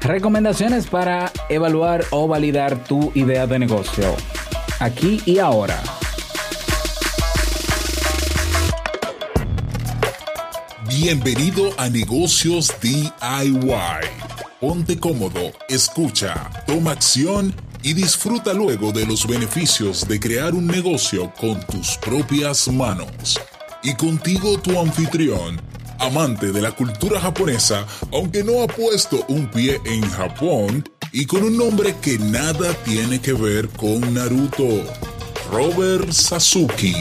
Recomendaciones para evaluar o validar tu idea de negocio. Aquí y ahora. Bienvenido a Negocios DIY. Ponte cómodo, escucha, toma acción y disfruta luego de los beneficios de crear un negocio con tus propias manos. Y contigo tu anfitrión, amante de la cultura japonesa, aunque no ha puesto un pie en Japón, y con un nombre que nada tiene que ver con Naruto, Robert Sasuke.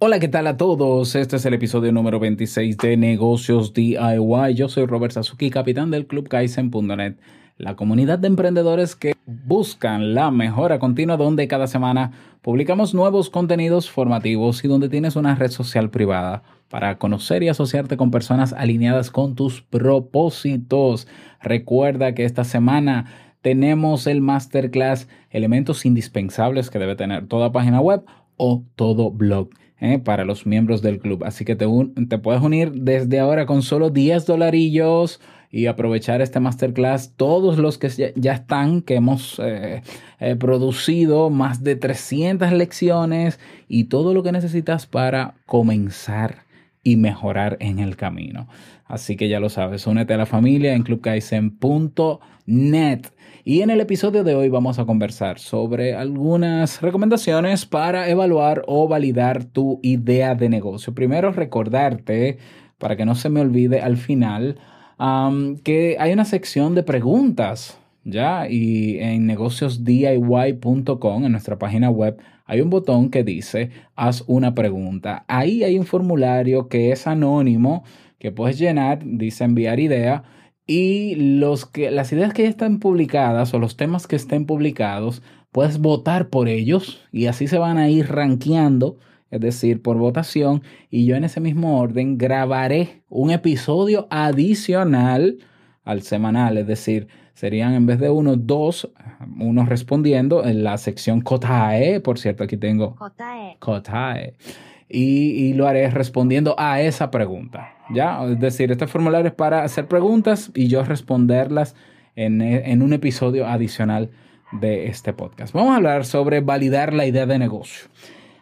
Hola, ¿qué tal a todos? Este es el episodio número 26 de Negocios DIY. Yo soy Robert Sasuki, capitán del Club Kaizen.net, la comunidad de emprendedores que buscan la mejora continua donde cada semana publicamos nuevos contenidos formativos y donde tienes una red social privada para conocer y asociarte con personas alineadas con tus propósitos. Recuerda que esta semana tenemos el masterclass Elementos indispensables que debe tener toda página web o todo blog. ¿Eh? para los miembros del club. Así que te, te, puedes unir desde ahora con solo 10 dolarillos y aprovechar este masterclass. Todos los que ya, están, que hemos eh, eh, producido más de 300 lecciones y todo lo que necesitas para comenzar y mejorar en el camino. Así que ya lo sabes, únete a la familia en clubkaisen.net. Y en el episodio de hoy vamos a conversar sobre algunas recomendaciones para evaluar o validar tu idea de negocio. Primero recordarte, para que no se me olvide al final, que hay una sección de preguntas, ¿ya? Y en negociosdiy.com, en nuestra página web, hay un botón que dice haz una pregunta. Ahí hay un formulario que es anónimo, que puedes llenar, dice enviar idea y los que, las ideas que ya están publicadas o los temas que estén publicados, puedes votar por ellos y así se van a ir rankeando, es decir, por votación. Y yo en ese mismo orden grabaré un episodio adicional al semanal, es decir, serían en vez de uno, dos, uno respondiendo en la sección Kotae, por cierto, aquí tengo Kotae. Kotae y, lo haré respondiendo a esa pregunta. ¿Ya? Es decir, este formulario es para hacer preguntas y yo responderlas en, en un episodio adicional de este podcast. Vamos a hablar sobre validar la idea de negocio.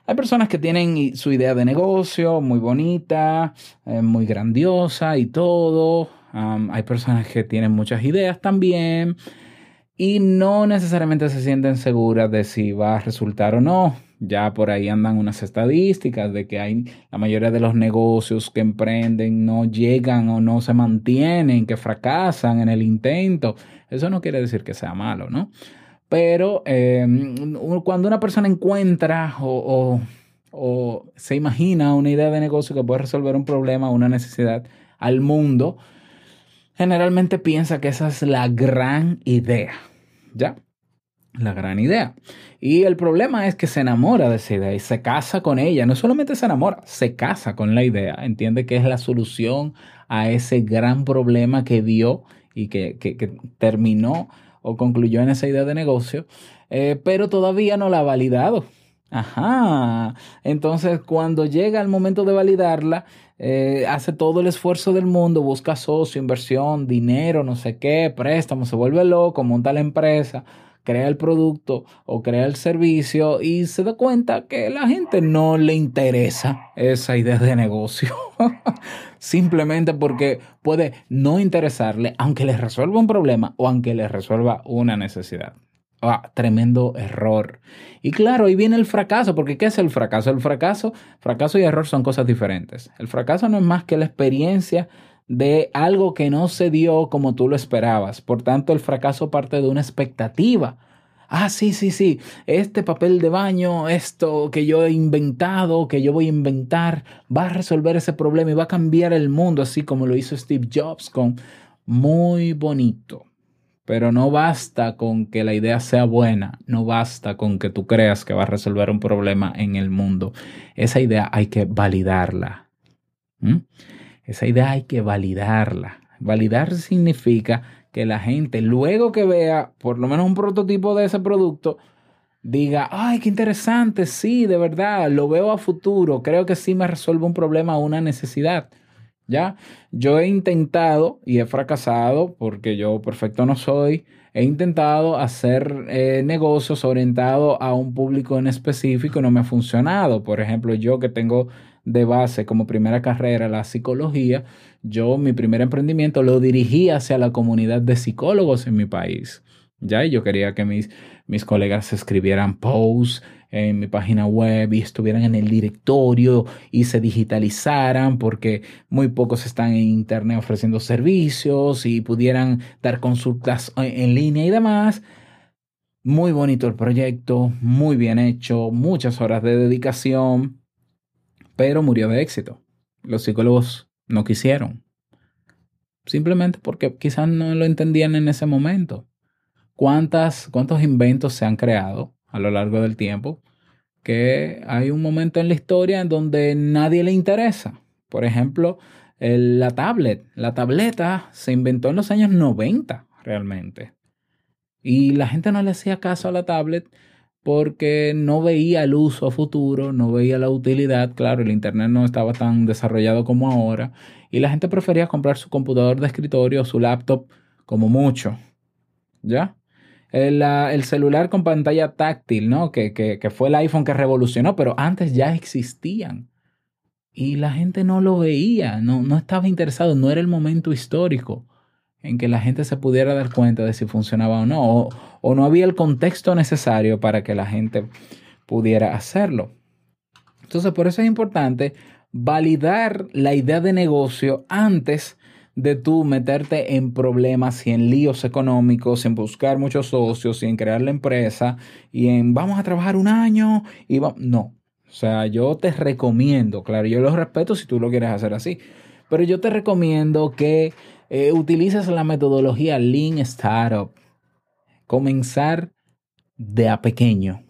Hay personas que tienen su idea de negocio muy bonita, eh, muy grandiosa y todo. hay personas que tienen muchas ideas también y no necesariamente se sienten seguras de si va a resultar o no. Ya por ahí andan unas estadísticas de que hay la mayoría de los negocios que emprenden no llegan o no se mantienen, que fracasan en el intento. Eso no quiere decir que sea malo, ¿no? Pero em, cuando una persona encuentra o, o se imagina una idea de negocio que puede resolver un problema o una necesidad al mundo, generalmente piensa que esa es la gran idea. ¿Ya? La gran idea. Y el problema es que se enamora de esa idea y se casa con ella. No solamente se enamora, se casa con la idea. Entiende que es la solución a ese gran problema que vio y que, terminó o concluyó en esa idea de negocio, eh, pero todavía no la ha validado. Ajá. Entonces, cuando llega el momento de validarla, eh, hace todo el esfuerzo del mundo, busca socio, inversión, dinero, no sé qué, préstamo, se vuelve loco, monta la empresa crea el producto o crea el servicio y se da cuenta que la gente no le interesa esa idea de negocio. Simplemente porque puede no interesarle aunque le resuelva un problema o aunque le resuelva una necesidad. Ah, tremendo error. Y claro, ahí viene el fracaso, porque ¿qué es el fracaso? El fracaso, fracaso y error son cosas diferentes. El fracaso no es más que la experiencia de algo que no se dio como tú lo esperabas. Por tanto, el fracaso parte de una expectativa. Ah, sí, sí, sí, este papel de baño, esto que yo he inventado, que yo voy a inventar, va a resolver ese problema y va a cambiar el mundo, así como lo hizo Steve Jobs con muy bonito. Pero no basta con que la idea sea buena, no basta con que tú creas que va a resolver un problema en el mundo. Esa idea hay que validarla. Esa idea hay que validarla. Validar significa que la gente, luego que vea por lo menos un prototipo de ese producto, diga, ay, qué interesante, sí, de verdad, lo veo a futuro, creo que sí me resuelve un problema o una necesidad. ¿Ya? Yo he intentado y he fracasado porque yo perfecto no soy. He intentado hacer eh, negocios orientados a un público en específico y no me ha funcionado. Por ejemplo, yo que tengo de base como primera carrera la psicología, yo mi primer emprendimiento lo dirigí hacia la comunidad de psicólogos en mi país. Ya, y yo quería que mis, mis colegas escribieran posts en mi página web y estuvieran en el directorio y se digitalizaran porque muy pocos están en internet ofreciendo servicios y pudieran dar consultas en línea y demás. Muy bonito el proyecto, muy bien hecho, muchas horas de dedicación, pero murió de éxito. Los psicólogos no quisieron. Simplemente porque quizás no lo entendían en ese momento cuántas, cuántos inventos se han creado a lo largo del tiempo, que hay un momento en la historia en donde nadie le interesa. Por ejemplo, la tablet. La tableta se inventó en los años 90 realmente. Y la gente no le hacía caso a la tablet porque no veía el uso futuro, no veía la utilidad. Claro, el Internet no estaba tan desarrollado como ahora. Y la gente prefería comprar su computador de escritorio o su laptop como mucho. ¿Ya? El, celular con pantalla táctil, ¿no? Que, que, fue el iPhone que revolucionó, pero antes ya existían. Y la gente no lo veía, no, no estaba interesado, no era el momento histórico en que la gente se pudiera dar cuenta de si funcionaba o no, o, o no había el contexto necesario para que la gente pudiera hacerlo. Entonces, por eso es importante validar la idea de negocio antes de tú meterte en problemas y en líos económicos, en buscar muchos socios y en crear la empresa y en vamos a trabajar un año y va... no. O sea, yo te recomiendo, claro, yo lo respeto si tú lo quieres hacer así, pero yo te recomiendo que eh, utilices la metodología Lean Startup. Comenzar de a pequeño.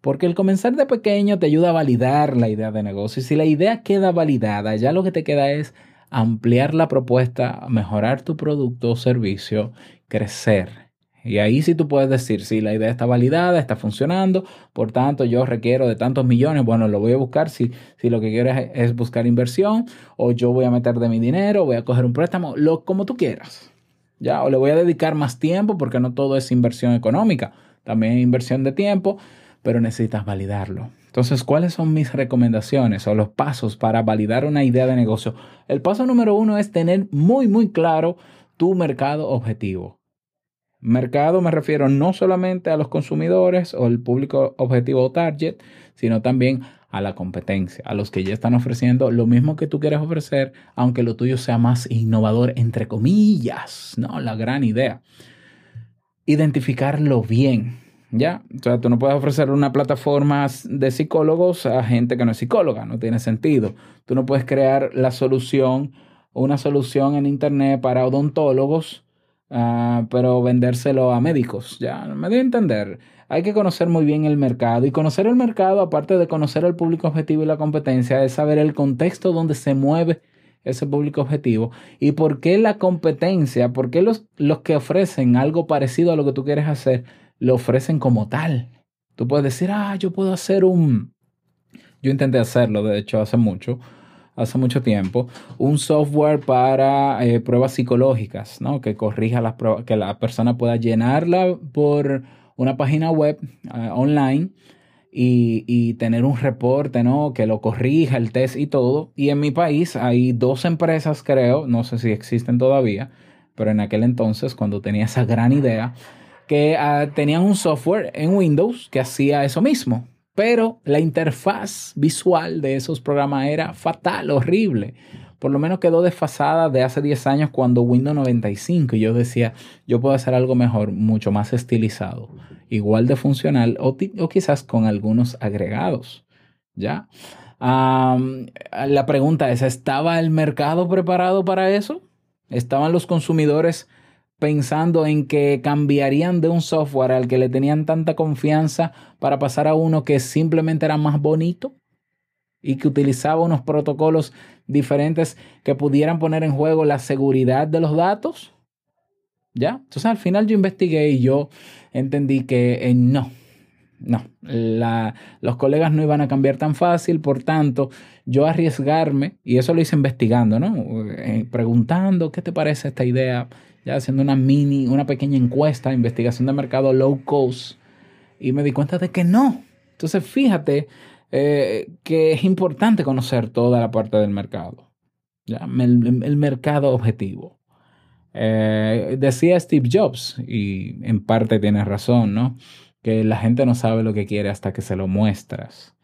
Porque el comenzar de pequeño te ayuda a validar la idea de negocio. Y si la idea queda validada, ya lo que te queda es ampliar la propuesta, mejorar tu producto o servicio, crecer. Y ahí sí tú puedes decir, si la idea está validada, está funcionando, por tanto yo requiero de tantos millones, bueno, lo voy a buscar si, si lo que quieres es buscar inversión o yo voy a meter de mi dinero, voy a coger un préstamo, lo, como tú quieras. ¿ya? O le voy a dedicar más tiempo porque no todo es inversión económica, también inversión de tiempo, pero necesitas validarlo. Entonces, ¿cuáles son mis recomendaciones o los pasos para validar una idea de negocio? El paso número uno es tener muy, muy claro tu mercado objetivo. Mercado me refiero no solamente a los consumidores o el público objetivo o target, sino también a la competencia, a los que ya están ofreciendo lo mismo que tú quieres ofrecer, aunque lo tuyo sea más innovador, entre comillas, ¿no? La gran idea. Identificarlo bien. ¿Ya? O sea, tú no puedes ofrecer una plataforma de psicólogos a gente que no es psicóloga, no tiene sentido. Tú no puedes crear la solución, una solución en Internet para odontólogos, uh, pero vendérselo a médicos, ¿ya? Me a entender. Hay que conocer muy bien el mercado y conocer el mercado, aparte de conocer el público objetivo y la competencia, es saber el contexto donde se mueve ese público objetivo y por qué la competencia, por qué los, los que ofrecen algo parecido a lo que tú quieres hacer, lo ofrecen como tal. Tú puedes decir, ah, yo puedo hacer un... Yo intenté hacerlo, de hecho, hace mucho, hace mucho tiempo, un software para eh, pruebas psicológicas, ¿no? Que corrija las pruebas, que la persona pueda llenarla por una página web eh, online y, y, tener un reporte, ¿no? Que lo corrija, el test y todo. Y en mi país hay dos empresas, creo, no sé si existen todavía, pero en aquel entonces, cuando tenía esa gran idea, que ah, tenían un software en Windows que hacía eso mismo, pero la interfaz visual de esos programas era fatal, horrible. Por lo menos quedó desfasada de hace 10 años cuando Windows 95 y yo decía, yo puedo hacer algo mejor, mucho más estilizado, igual de funcional o, quizás con algunos agregados. ¿Ya? la pregunta es, ¿estaba el mercado preparado para eso? ¿Estaban los consumidores pensando en que cambiarían de un software al que le tenían tanta confianza para pasar a uno que simplemente era más bonito y que utilizaba unos protocolos diferentes que pudieran poner en juego la seguridad de los datos. ¿Ya? Entonces al final yo investigué y yo entendí que eh, no, no, los colegas no iban a cambiar tan fácil, por tanto, yo arriesgarme, y eso lo hice investigando, ¿no? Eh, preguntando, ¿qué te parece esta idea? Ya haciendo una mini, una pequeña encuesta, investigación de mercado low cost, y me di cuenta de que no. Entonces, fíjate eh, que es importante conocer toda la parte del mercado, ¿ya? El, mercado objetivo. Eh, decía Steve Jobs, y en parte tiene razón, ¿no? que la gente no sabe lo que quiere hasta que se lo muestras.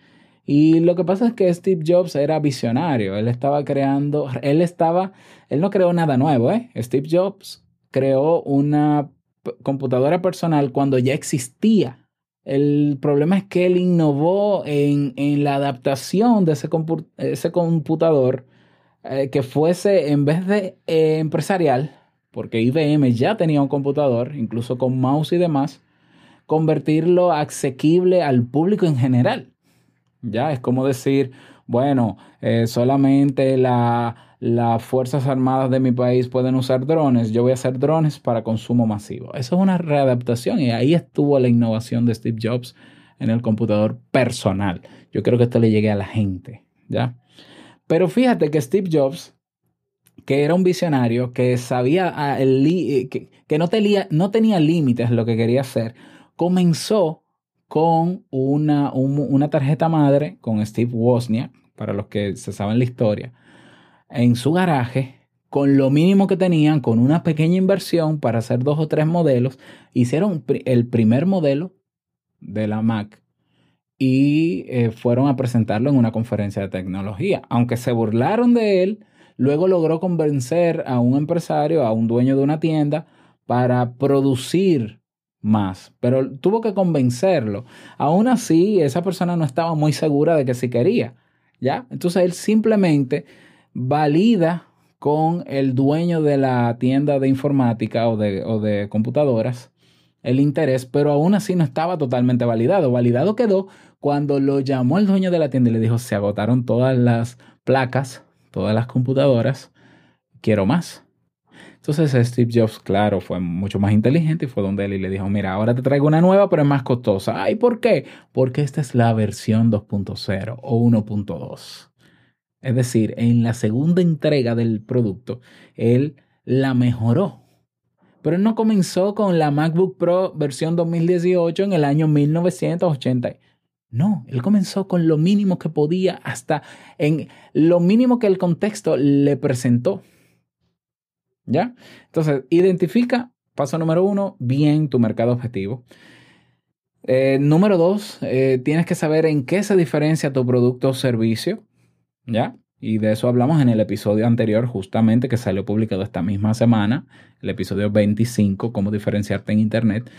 Y lo que pasa es que Steve Jobs era visionario, él estaba creando, él estaba, él no creó nada nuevo, ¿eh? Steve Jobs creó una computadora personal cuando ya existía. El problema es que él innovó en, la adaptación de ese, ese computador eh, que fuese, en vez de eh, empresarial, porque IBM ya tenía un computador, incluso con mouse y demás, convertirlo asequible al público en general. Ya es como decir, bueno, eh, solamente las Fuerzas Armadas de mi país pueden usar drones, yo voy a hacer drones para consumo masivo. Eso es una readaptación y ahí estuvo la innovación de Steve Jobs en el computador personal. Yo creo que esto le llegue a la gente, ¿ya? Pero fíjate que Steve Jobs, que era un visionario, que sabía ah, el, que, que no, tenía, no tenía límites lo que quería hacer, comenzó con una, una tarjeta madre con Steve Wozniak, para los que se saben la historia, en su garaje, con lo mínimo que tenían, con una pequeña inversión para hacer dos o tres modelos, hicieron el primer modelo de la Mac y eh, fueron a presentarlo en una conferencia de tecnología. Aunque se burlaron de él, luego logró convencer a un empresario, a un dueño de una tienda, para producir más, pero tuvo que convencerlo. Aún así, esa persona no estaba muy segura de que sí quería, ¿ya? Entonces él simplemente valida con el dueño de la tienda de informática o de, o de computadoras el interés, pero aún así no estaba totalmente validado. Validado quedó cuando lo llamó el dueño de la tienda y le dijo, se agotaron todas las placas, todas las computadoras, quiero más. Entonces Steve Jobs, claro, fue mucho más inteligente y fue donde él y le dijo, mira, ahora te traigo una nueva, pero es más costosa. Ay, ¿por qué? Porque esta es la versión 2.0 o 1.2. Es decir, en la segunda entrega del producto, él la mejoró. Pero él no comenzó con la MacBook Pro versión 2018 en el año 1980. No, él comenzó con lo mínimo que podía hasta en lo mínimo que el contexto le presentó. ¿Ya? Entonces, identifica, paso número uno, bien tu mercado objetivo. Eh, número dos, eh, tienes que saber en qué se diferencia tu producto o servicio. ¿Ya? Y de eso hablamos en el episodio anterior, justamente que salió publicado esta misma semana, el episodio 25, cómo diferenciarte en Internet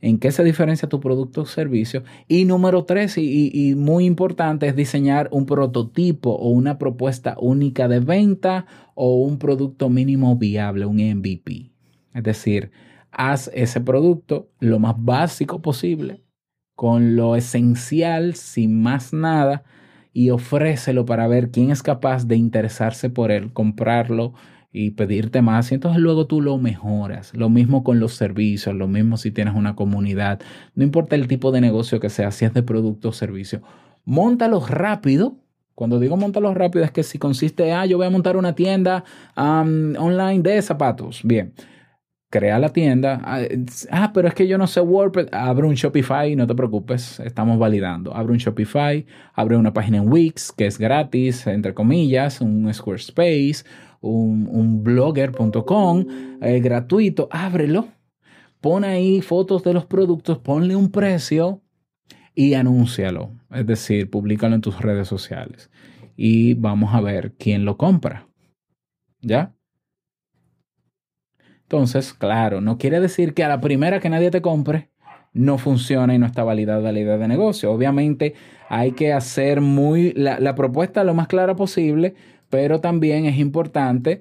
en qué se diferencia tu producto o servicio. Y número tres, y, muy importante, es diseñar un prototipo o una propuesta única de venta o un producto mínimo viable, un MVP. Es decir, haz ese producto lo más básico posible, con lo esencial, sin más nada, y ofrécelo para ver quién es capaz de interesarse por él, comprarlo y pedirte más. Y entonces luego tú lo mejoras. Lo mismo con los servicios, lo mismo si tienes una comunidad, no importa el tipo de negocio que sea, si es de producto o servicio, montalo rápido. Cuando digo montalo rápido es que si consiste, ah, yo voy a montar una tienda online de zapatos, bien, crea la tienda. Ah, ah, pero es que yo no sé WordPress. Abre un Shopify, no te preocupes, estamos validando. Abre un Shopify, abre una página en Wix que es gratis, entre comillas, un Squarespace un, blogger.com eh, gratuito, ábrelo, pon ahí fotos de los productos, ponle un precio y anúncialo. Es decir, públicalo en tus redes sociales. Y vamos a ver quién lo compra. ¿Ya? Entonces, claro, no quiere decir que a la primera que nadie te compre, no funciona y no está validada la idea de negocio. Obviamente hay que hacer muy la, la propuesta lo más clara posible pero también es importante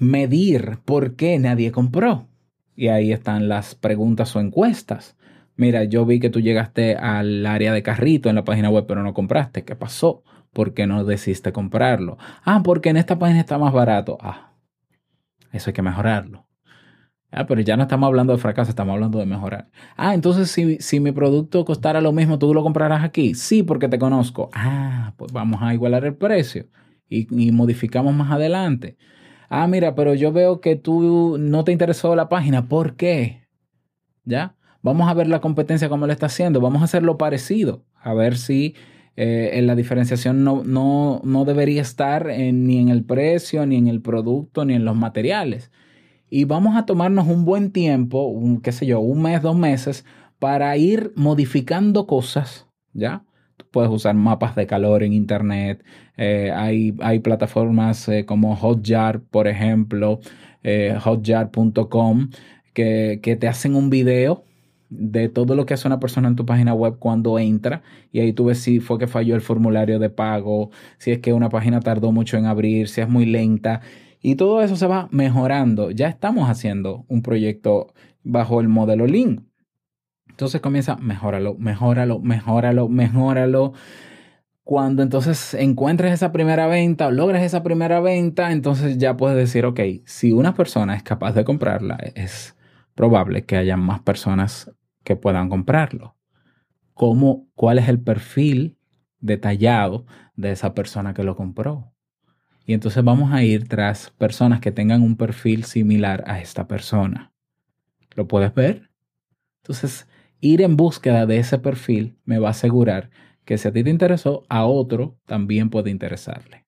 medir por qué nadie compró. Y ahí están las preguntas o encuestas. Mira, yo vi que tú llegaste al área de carrito en la página web, pero no compraste. ¿Qué pasó? ¿Por qué no decidiste comprarlo? Ah, porque en esta página está más barato. Ah, eso hay que mejorarlo. Ah, pero ya no estamos hablando de fracaso, estamos hablando de mejorar. Ah, entonces si, si mi producto costara lo mismo, ¿tú lo comprarás aquí? Sí, porque te conozco. Ah, pues vamos a igualar el precio y, modificamos más adelante. Ah, mira, pero yo veo que tú no te interesó la página. ¿Por qué? ¿Ya? Vamos a ver la competencia cómo lo está haciendo. Vamos a hacerlo parecido. A ver si eh, la diferenciación no, no, no debería estar ni en el precio, ni en el producto, ni en los materiales y vamos a tomarnos un buen tiempo, un, qué sé yo, un mes, dos meses, para ir modificando cosas, ¿ya? Tú puedes usar mapas de calor en Internet, eh, hay, hay, plataformas eh, como Hotjar, por ejemplo, eh, hotjar.com, que, que te hacen un video de todo lo que hace una persona en tu página web cuando entra y ahí tú ves si fue que falló el formulario de pago, si es que una página tardó mucho en abrir, si es muy lenta y todo eso se va mejorando. Ya estamos haciendo un proyecto bajo el modelo Lean. Entonces comienza, mejóralo, mejóralo, mejóralo, mejóralo. Cuando entonces encuentres esa primera venta o logres esa primera venta, entonces ya puedes decir, ok, si una persona es capaz de comprarla, es probable que haya más personas que puedan comprarlo. ¿Cómo, ¿Cuál es el perfil detallado de esa persona que lo compró? Y entonces vamos a ir tras personas que tengan un perfil similar a esta persona. ¿Lo puedes ver? Entonces, ir en búsqueda de ese perfil me va a asegurar que si a ti te interesó, a otro también puede interesarle.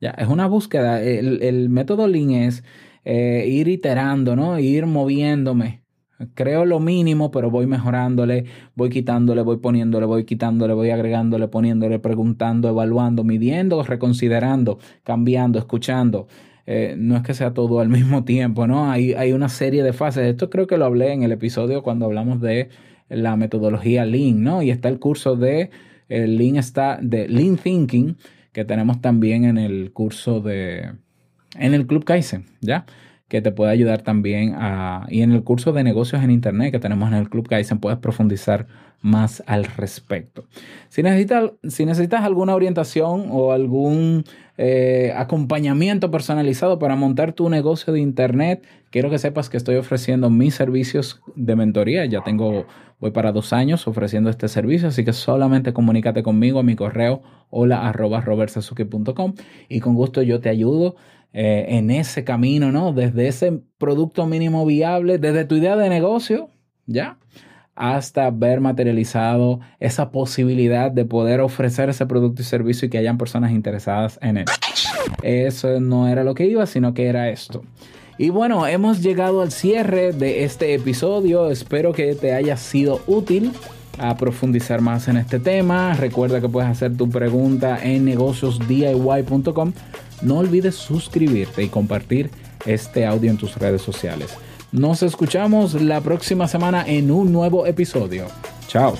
Ya, es una búsqueda. El, método Lean es eh, ir iterando, ¿no? Ir moviéndome Creo lo mínimo, pero voy mejorándole, voy quitándole, voy poniéndole, voy quitándole, voy agregándole, poniéndole, preguntando, evaluando, midiendo, reconsiderando, cambiando, escuchando. Eh, no es que sea todo al mismo tiempo, ¿no? Hay, hay una serie de fases. Esto creo que lo hablé en el episodio cuando hablamos de la metodología Lean, ¿no? Y está el curso de Lean, está, de Lean Thinking, que tenemos también en el curso de, en el Club Kaizen, ¿ya? Que te puede ayudar también a... Y en el curso de negocios en Internet que tenemos en el Club Kaizen puedes profundizar más al respecto. Si necesitas, si necesitas alguna orientación o algún eh, acompañamiento personalizado para montar tu negocio de Internet, quiero que sepas que estoy ofreciendo mis servicios de mentoría. Ya tengo, voy para dos años ofreciendo este servicio, así que solamente comunícate conmigo a mi correo hola y con gusto yo te ayudo eh, en ese camino, ¿no? Desde ese producto mínimo viable, desde tu idea de negocio, ¿ya? Hasta ver materializado esa posibilidad de poder ofrecer ese producto y servicio y que hayan personas interesadas en él. Eso no era lo que iba, sino que era esto. Y bueno, hemos llegado al cierre de este episodio. Espero que te haya sido útil a profundizar más en este tema. Recuerda que puedes hacer tu pregunta en negociosdiy.com no olvides suscribirte y compartir este audio en tus redes sociales. Nos escuchamos la próxima semana en un nuevo episodio. Chao.